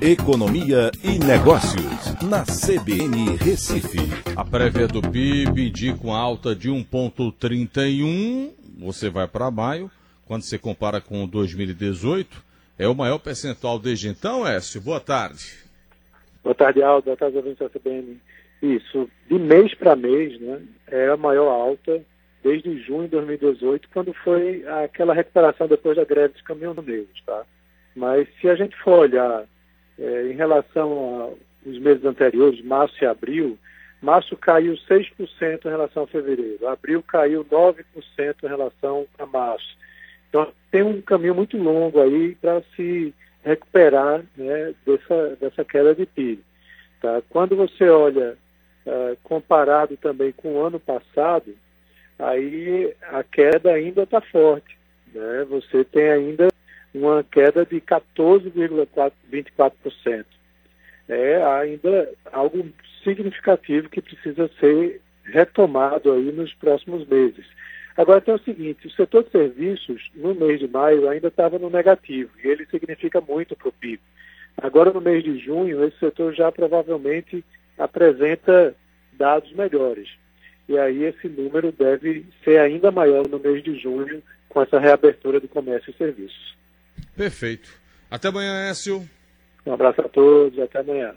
Economia e Negócios, na CBN Recife. A prévia do PIB indica uma alta de 1,31. Você vai para maio, quando você compara com 2018, é o maior percentual desde então, Écio. Boa tarde. Boa tarde, Aldo. Boa tarde, ouvintes da CBN. Isso, de mês para mês, né, é a maior alta desde junho de 2018, quando foi aquela recuperação depois da greve dos caminhoneiros, tá? Mas se a gente for olhar é, em relação aos meses anteriores, março e abril, março caiu 6% em relação a fevereiro, abril caiu 9% em relação a março. Então tem um caminho muito longo aí para se recuperar né, dessa, dessa queda de PIB. Tá? Quando você olha uh, comparado também com o ano passado, aí a queda ainda está forte. Né? Você tem ainda uma queda de 14,24%. É ainda algo significativo que precisa ser retomado aí nos próximos meses. Agora tem o seguinte, o setor de serviços no mês de maio ainda estava no negativo e ele significa muito para o PIB. Agora no mês de junho esse setor já provavelmente apresenta dados melhores. E aí esse número deve ser ainda maior no mês de junho com essa reabertura do comércio e serviços. Perfeito. Até amanhã, Écio. Um abraço a todos, até amanhã.